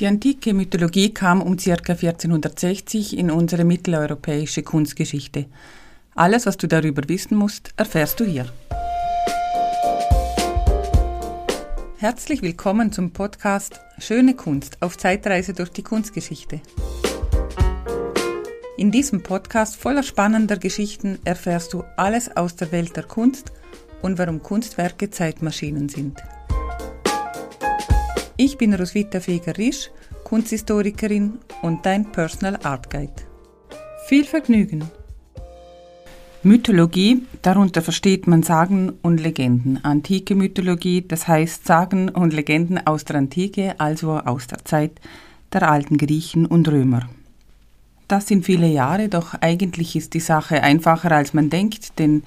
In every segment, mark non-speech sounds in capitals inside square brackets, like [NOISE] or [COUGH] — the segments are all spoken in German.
Die antike Mythologie kam um ca. 1460 in unsere mitteleuropäische Kunstgeschichte. Alles, was du darüber wissen musst, erfährst du hier. Herzlich willkommen zum Podcast Schöne Kunst auf Zeitreise durch die Kunstgeschichte. In diesem Podcast voller spannender Geschichten erfährst du alles aus der Welt der Kunst und warum Kunstwerke Zeitmaschinen sind. Ich bin Roswitha Feger-Risch, Kunsthistorikerin und dein Personal Art Guide. Viel Vergnügen! Mythologie, darunter versteht man Sagen und Legenden. Antike Mythologie, das heißt Sagen und Legenden aus der Antike, also aus der Zeit der alten Griechen und Römer. Das sind viele Jahre, doch eigentlich ist die Sache einfacher als man denkt, denn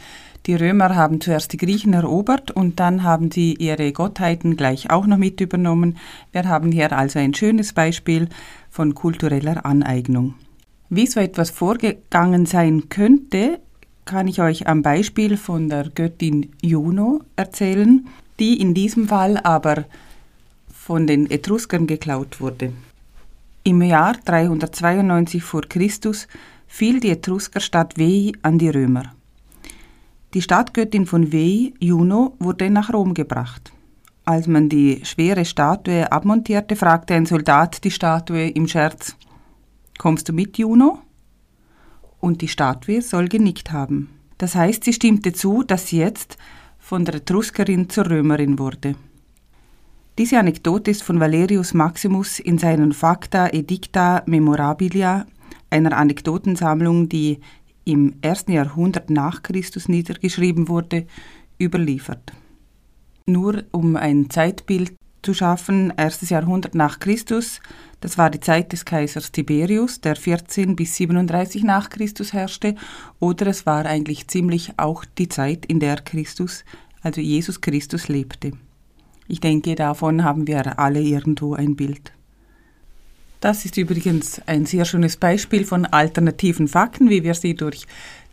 die Römer haben zuerst die Griechen erobert und dann haben sie ihre Gottheiten gleich auch noch mit übernommen. Wir haben hier also ein schönes Beispiel von kultureller Aneignung. Wie so etwas vorgegangen sein könnte, kann ich euch am Beispiel von der Göttin Juno erzählen, die in diesem Fall aber von den Etruskern geklaut wurde. Im Jahr 392 vor Christus fiel die Etruskerstadt Veii an die Römer. Die Stadtgöttin von Veii, Juno, wurde nach Rom gebracht. Als man die schwere Statue abmontierte, fragte ein Soldat die Statue im Scherz: Kommst du mit, Juno? Und die Statue soll genickt haben. Das heißt, sie stimmte zu, dass sie jetzt von der Etruskerin zur Römerin wurde. Diese Anekdote ist von Valerius Maximus in seinen Facta Edicta Memorabilia, einer Anekdotensammlung, die im ersten Jahrhundert nach Christus niedergeschrieben wurde, überliefert. Nur um ein Zeitbild zu schaffen, erstes Jahrhundert nach Christus, das war die Zeit des Kaisers Tiberius, der 14 bis 37 nach Christus herrschte, oder es war eigentlich ziemlich auch die Zeit, in der Christus, also Jesus Christus lebte. Ich denke, davon haben wir alle irgendwo ein Bild. Das ist übrigens ein sehr schönes Beispiel von alternativen Fakten, wie wir sie durch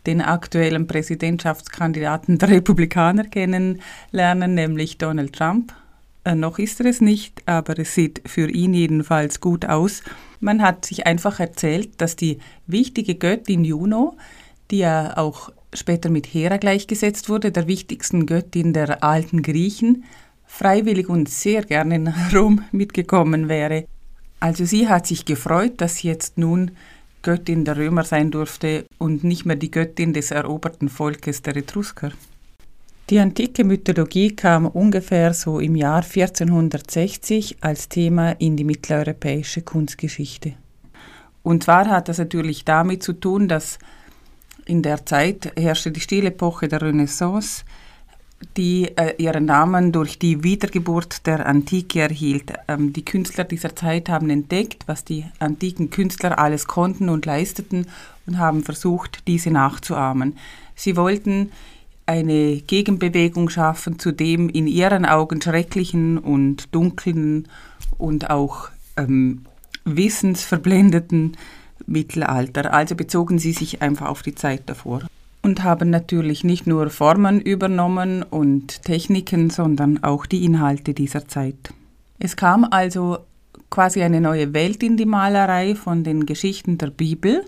den aktuellen Präsidentschaftskandidaten der Republikaner kennenlernen, nämlich Donald Trump. Äh, noch ist er es nicht, aber es sieht für ihn jedenfalls gut aus. Man hat sich einfach erzählt, dass die wichtige Göttin Juno, die ja auch später mit Hera gleichgesetzt wurde, der wichtigsten Göttin der alten Griechen, freiwillig und sehr gerne nach Rom mitgekommen wäre. Also sie hat sich gefreut, dass sie jetzt nun Göttin der Römer sein durfte und nicht mehr die Göttin des eroberten Volkes der Etrusker. Die antike Mythologie kam ungefähr so im Jahr 1460 als Thema in die mitteleuropäische Kunstgeschichte. Und zwar hat das natürlich damit zu tun, dass in der Zeit herrschte die Stilepoche der Renaissance, die äh, ihren Namen durch die Wiedergeburt der Antike erhielt. Ähm, die Künstler dieser Zeit haben entdeckt, was die antiken Künstler alles konnten und leisteten und haben versucht, diese nachzuahmen. Sie wollten eine Gegenbewegung schaffen zu dem in ihren Augen schrecklichen und dunklen und auch ähm, wissensverblendeten Mittelalter. Also bezogen sie sich einfach auf die Zeit davor und haben natürlich nicht nur Formen übernommen und Techniken, sondern auch die Inhalte dieser Zeit. Es kam also quasi eine neue Welt in die Malerei von den Geschichten der Bibel,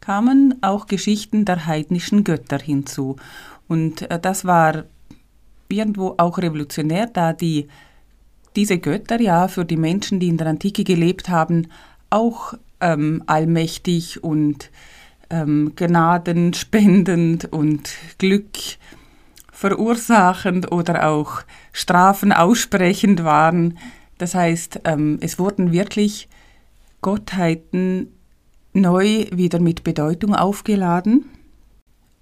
kamen auch Geschichten der heidnischen Götter hinzu. Und äh, das war irgendwo auch revolutionär, da die, diese Götter ja für die Menschen, die in der Antike gelebt haben, auch ähm, allmächtig und ähm, gnadenspendend und Glück verursachend oder auch Strafen aussprechend waren. Das heißt, ähm, es wurden wirklich Gottheiten neu wieder mit Bedeutung aufgeladen,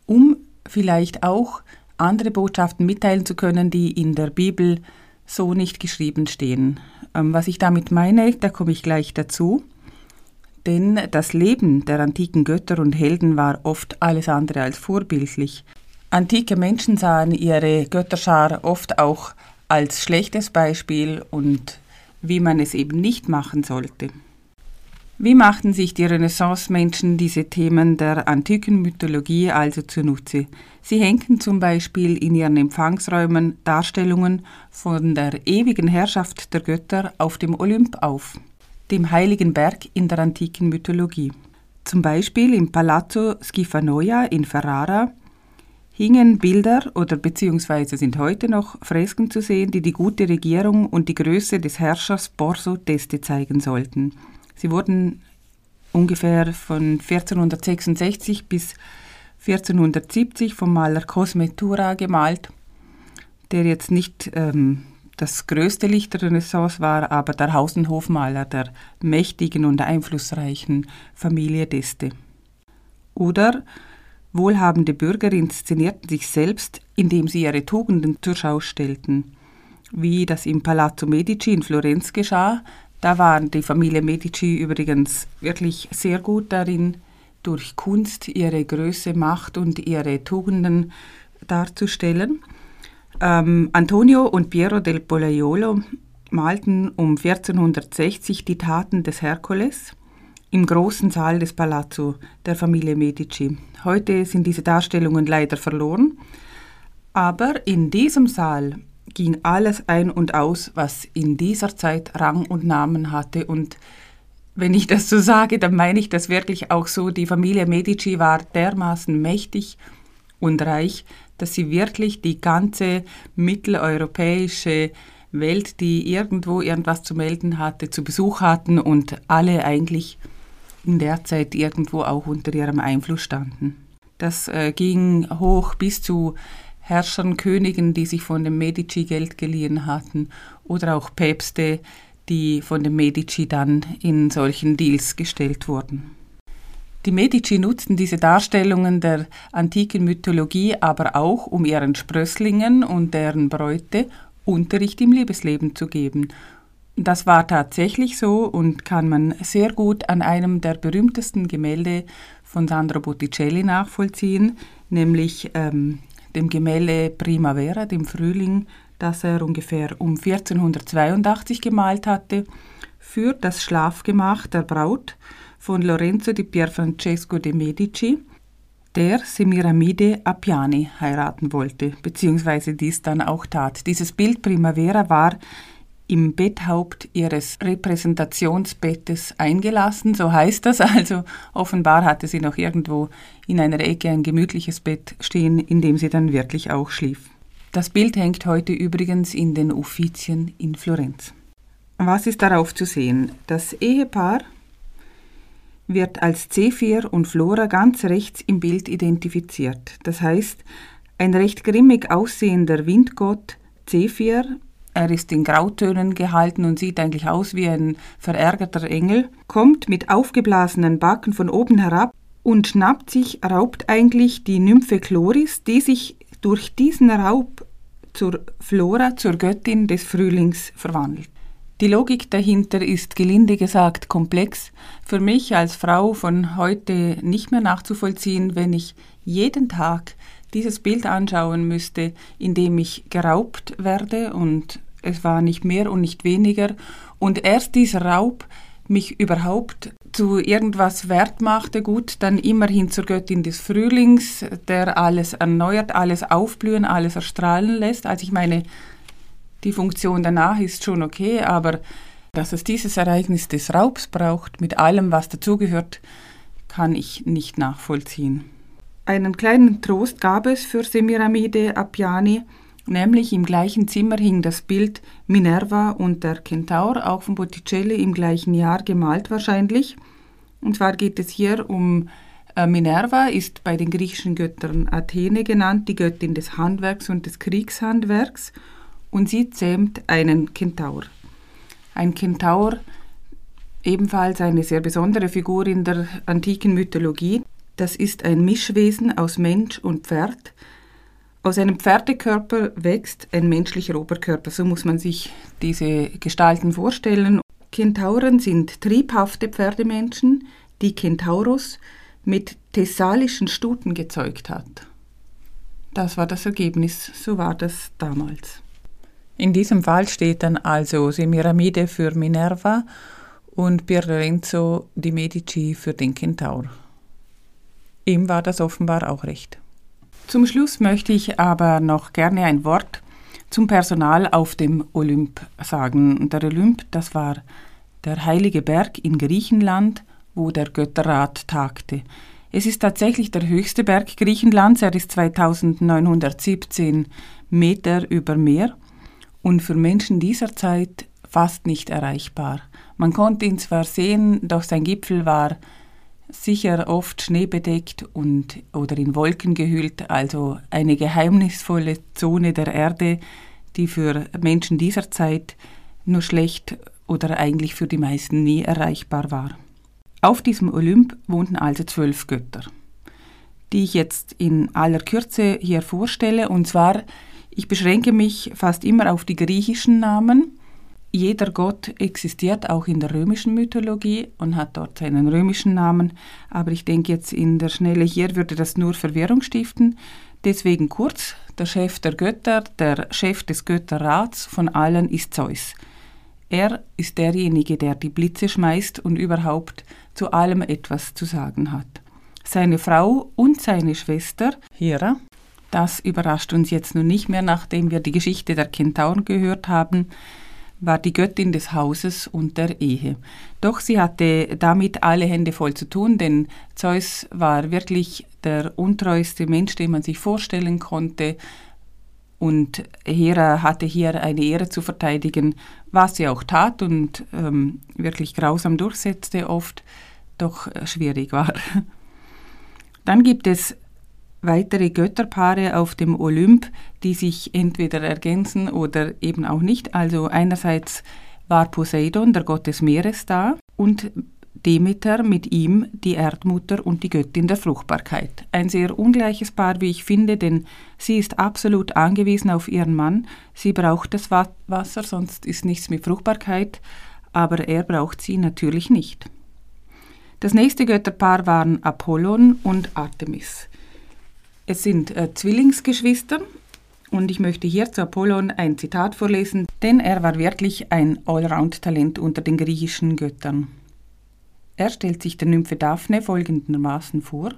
um vielleicht auch andere Botschaften mitteilen zu können, die in der Bibel so nicht geschrieben stehen. Ähm, was ich damit meine, da komme ich gleich dazu. Denn das Leben der antiken Götter und Helden war oft alles andere als vorbildlich. Antike Menschen sahen ihre Götterschar oft auch als schlechtes Beispiel und wie man es eben nicht machen sollte. Wie machten sich die Renaissance-Menschen diese Themen der antiken Mythologie also zunutze? Sie hängten zum Beispiel in ihren Empfangsräumen Darstellungen von der ewigen Herrschaft der Götter auf dem Olymp auf. Dem heiligen Berg in der antiken Mythologie. Zum Beispiel im Palazzo Schifanoia in Ferrara hingen Bilder oder beziehungsweise sind heute noch Fresken zu sehen, die die gute Regierung und die Größe des Herrschers Borso d'Este zeigen sollten. Sie wurden ungefähr von 1466 bis 1470 vom Maler Cosme Tura gemalt, der jetzt nicht ähm, das größte Licht der Renaissance war, aber der Haus- und Hofmaler der mächtigen und einflussreichen Familie d'Este. Oder Wohlhabende Bürger inszenierten sich selbst, indem sie ihre Tugenden zur Schau stellten. Wie das im Palazzo Medici in Florenz geschah, da war die Familie Medici übrigens wirklich sehr gut darin, durch Kunst ihre Größe, Macht und ihre Tugenden darzustellen. Ähm, Antonio und Piero del Pollaiolo malten um 1460 die Taten des Herkules im großen Saal des Palazzo der Familie Medici. Heute sind diese Darstellungen leider verloren, aber in diesem Saal ging alles ein und aus, was in dieser Zeit Rang und Namen hatte und wenn ich das so sage, dann meine ich das wirklich auch so. Die Familie Medici war dermaßen mächtig und reich, dass sie wirklich die ganze mitteleuropäische Welt, die irgendwo irgendwas zu melden hatte, zu Besuch hatten und alle eigentlich in der Zeit irgendwo auch unter ihrem Einfluss standen. Das äh, ging hoch bis zu Herrschern, Königen, die sich von dem Medici Geld geliehen hatten oder auch Päpste, die von den Medici dann in solchen Deals gestellt wurden. Die Medici nutzten diese Darstellungen der antiken Mythologie aber auch, um ihren Sprösslingen und deren Bräute Unterricht im Liebesleben zu geben. Das war tatsächlich so und kann man sehr gut an einem der berühmtesten Gemälde von Sandro Botticelli nachvollziehen, nämlich ähm, dem Gemälde Primavera, dem Frühling, das er ungefähr um 1482 gemalt hatte, für das Schlafgemach der Braut von Lorenzo di Pierfrancesco de Medici, der Semiramide Appiani heiraten wollte, beziehungsweise dies dann auch tat. Dieses Bild Primavera war im Betthaupt ihres Repräsentationsbettes eingelassen, so heißt das. Also offenbar hatte sie noch irgendwo in einer Ecke ein gemütliches Bett stehen, in dem sie dann wirklich auch schlief. Das Bild hängt heute übrigens in den Uffizien in Florenz. Was ist darauf zu sehen? Das Ehepaar wird als C4 und Flora ganz rechts im Bild identifiziert. Das heißt, ein recht grimmig aussehender Windgott C4 er ist in Grautönen gehalten und sieht eigentlich aus wie ein verärgerter Engel, kommt mit aufgeblasenen Backen von oben herab und schnappt sich, raubt eigentlich die Nymphe Chloris, die sich durch diesen Raub zur Flora, zur Göttin des Frühlings verwandelt. Die Logik dahinter ist gelinde gesagt komplex, für mich als Frau von heute nicht mehr nachzuvollziehen, wenn ich jeden Tag dieses Bild anschauen müsste, in dem ich geraubt werde und es war nicht mehr und nicht weniger. Und erst dieser Raub mich überhaupt zu irgendwas wert machte, gut, dann immerhin zur Göttin des Frühlings, der alles erneuert, alles aufblühen, alles erstrahlen lässt. Also ich meine, die Funktion danach ist schon okay, aber dass es dieses Ereignis des Raubs braucht, mit allem, was dazugehört, kann ich nicht nachvollziehen. Einen kleinen Trost gab es für Semiramide Appiani, Nämlich im gleichen Zimmer hing das Bild Minerva und der Kentaur, auch von Botticelli im gleichen Jahr gemalt wahrscheinlich. Und zwar geht es hier um äh, Minerva, ist bei den griechischen Göttern Athene genannt, die Göttin des Handwerks und des Kriegshandwerks. Und sie zähmt einen Kentaur. Ein Kentaur, ebenfalls eine sehr besondere Figur in der antiken Mythologie. Das ist ein Mischwesen aus Mensch und Pferd, aus einem Pferdekörper wächst ein menschlicher Oberkörper. So muss man sich diese Gestalten vorstellen. Kentauren sind triebhafte Pferdemenschen, die Kentaurus mit thessalischen Stuten gezeugt hat. Das war das Ergebnis, so war das damals. In diesem Fall steht dann also Semiramide für Minerva und Pier Lorenzo di Medici für den Kentaur. Ihm war das offenbar auch recht. Zum Schluss möchte ich aber noch gerne ein Wort zum Personal auf dem Olymp sagen. Der Olymp, das war der heilige Berg in Griechenland, wo der Götterrat tagte. Es ist tatsächlich der höchste Berg Griechenlands, er ist 2917 Meter über Meer und für Menschen dieser Zeit fast nicht erreichbar. Man konnte ihn zwar sehen, doch sein Gipfel war sicher oft schneebedeckt und oder in Wolken gehüllt, also eine geheimnisvolle Zone der Erde, die für Menschen dieser Zeit nur schlecht oder eigentlich für die meisten nie erreichbar war. Auf diesem Olymp wohnten also zwölf Götter, die ich jetzt in aller Kürze hier vorstelle. Und zwar, ich beschränke mich fast immer auf die griechischen Namen, jeder Gott existiert auch in der römischen Mythologie und hat dort seinen römischen Namen, aber ich denke jetzt in der Schnelle hier würde das nur Verwirrung stiften. Deswegen kurz, der Chef der Götter, der Chef des Götterrats von allen ist Zeus. Er ist derjenige, der die Blitze schmeißt und überhaupt zu allem etwas zu sagen hat. Seine Frau und seine Schwester Hera, das überrascht uns jetzt nun nicht mehr, nachdem wir die Geschichte der Kentauren gehört haben, war die Göttin des Hauses und der Ehe. Doch sie hatte damit alle Hände voll zu tun, denn Zeus war wirklich der untreueste Mensch, den man sich vorstellen konnte. Und Hera hatte hier eine Ehre zu verteidigen, was sie auch tat und ähm, wirklich grausam durchsetzte, oft doch schwierig war. [LAUGHS] Dann gibt es weitere Götterpaare auf dem Olymp, die sich entweder ergänzen oder eben auch nicht. Also einerseits war Poseidon, der Gott des Meeres, da und Demeter mit ihm die Erdmutter und die Göttin der Fruchtbarkeit. Ein sehr ungleiches Paar, wie ich finde, denn sie ist absolut angewiesen auf ihren Mann. Sie braucht das Wasser, sonst ist nichts mit Fruchtbarkeit, aber er braucht sie natürlich nicht. Das nächste Götterpaar waren Apollon und Artemis. Es sind äh, Zwillingsgeschwister und ich möchte hier zu Apollon ein Zitat vorlesen, denn er war wirklich ein Allround-Talent unter den griechischen Göttern. Er stellt sich der Nymphe Daphne folgendermaßen vor: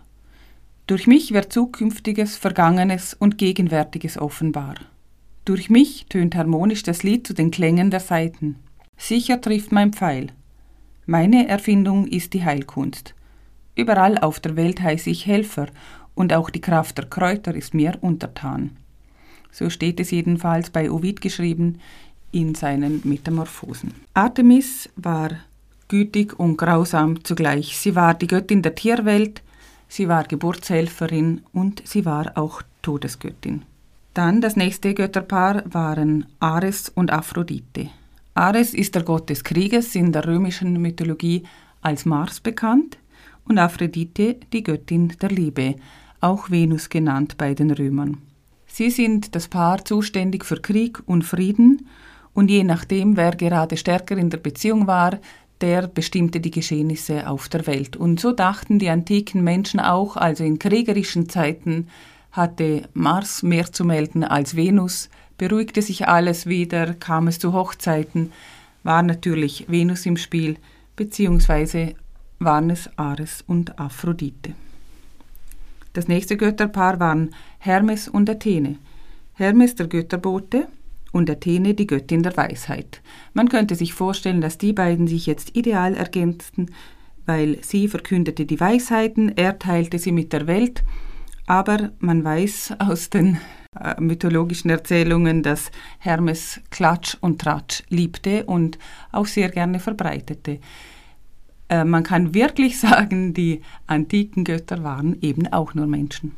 Durch mich wird zukünftiges, vergangenes und gegenwärtiges offenbar. Durch mich tönt harmonisch das Lied zu den Klängen der Saiten. Sicher trifft mein Pfeil. Meine Erfindung ist die Heilkunst. Überall auf der Welt heiße ich Helfer und auch die Kraft der Kräuter ist mir untertan. So steht es jedenfalls bei Ovid geschrieben in seinen Metamorphosen. Artemis war gütig und grausam zugleich. Sie war die Göttin der Tierwelt, sie war Geburtshelferin und sie war auch Todesgöttin. Dann das nächste Götterpaar waren Ares und Aphrodite. Ares ist der Gott des Krieges, in der römischen Mythologie als Mars bekannt, und Aphrodite die Göttin der Liebe auch Venus genannt bei den Römern. Sie sind das Paar zuständig für Krieg und Frieden und je nachdem, wer gerade stärker in der Beziehung war, der bestimmte die Geschehnisse auf der Welt. Und so dachten die antiken Menschen auch, also in kriegerischen Zeiten hatte Mars mehr zu melden als Venus, beruhigte sich alles wieder, kam es zu Hochzeiten, war natürlich Venus im Spiel, beziehungsweise waren es Ares und Aphrodite. Das nächste Götterpaar waren Hermes und Athene. Hermes der Götterbote und Athene die Göttin der Weisheit. Man könnte sich vorstellen, dass die beiden sich jetzt ideal ergänzten, weil sie verkündete die Weisheiten, er teilte sie mit der Welt, aber man weiß aus den äh, mythologischen Erzählungen, dass Hermes Klatsch und Tratsch liebte und auch sehr gerne verbreitete. Äh, man kann wirklich [LAUGHS] sagen, die antiken Götter waren eben auch nur Menschen.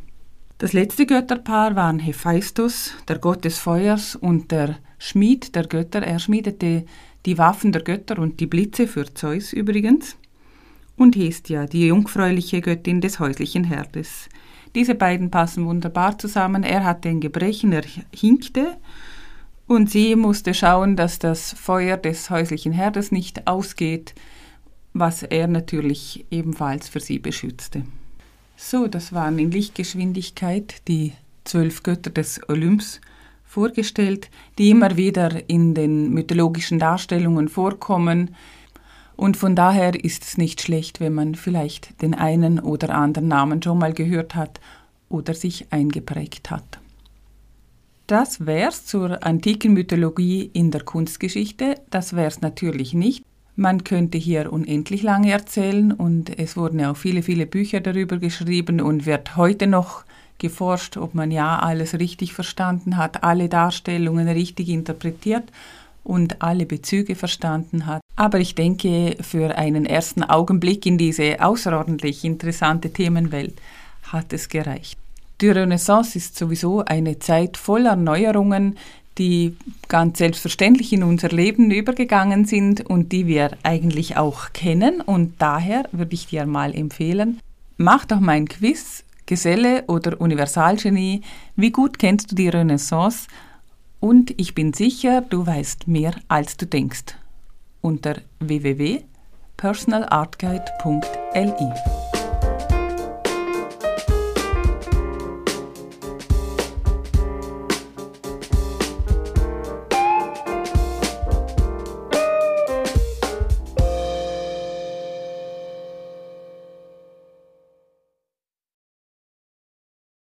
Das letzte Götterpaar waren Hephaistos, der Gott des Feuers, und der Schmied der Götter. Er schmiedete die Waffen der Götter und die Blitze für Zeus übrigens. Und Hestia, die jungfräuliche Göttin des häuslichen Herdes. Diese beiden passen wunderbar zusammen. Er hatte ein Gebrechen, er hinkte und sie musste schauen, dass das Feuer des häuslichen Herdes nicht ausgeht was er natürlich ebenfalls für sie beschützte. So, das waren in Lichtgeschwindigkeit die zwölf Götter des Olymps vorgestellt, die immer wieder in den mythologischen Darstellungen vorkommen. Und von daher ist es nicht schlecht, wenn man vielleicht den einen oder anderen Namen schon mal gehört hat oder sich eingeprägt hat. Das wär's zur antiken Mythologie in der Kunstgeschichte. Das wär's natürlich nicht Man könnte hier unendlich lange erzählen und es wurden ja auch viele, viele Bücher darüber geschrieben und wird heute noch geforscht, ob man ja alles richtig verstanden hat, alle Darstellungen richtig interpretiert und alle Bezüge verstanden hat. Aber ich denke, für einen ersten Augenblick in diese außerordentlich interessante Themenwelt hat es gereicht. Die Renaissance ist sowieso eine Zeit voller Neuerungen, die ganz selbstverständlich in unser Leben übergegangen sind und die wir eigentlich auch kennen. Und daher würde ich dir mal empfehlen, mach doch mein Quiz, Geselle oder Universalgenie, wie gut kennst du die Renaissance? Und ich bin sicher, du weißt mehr, als du denkst. Unter www.personalartguide.li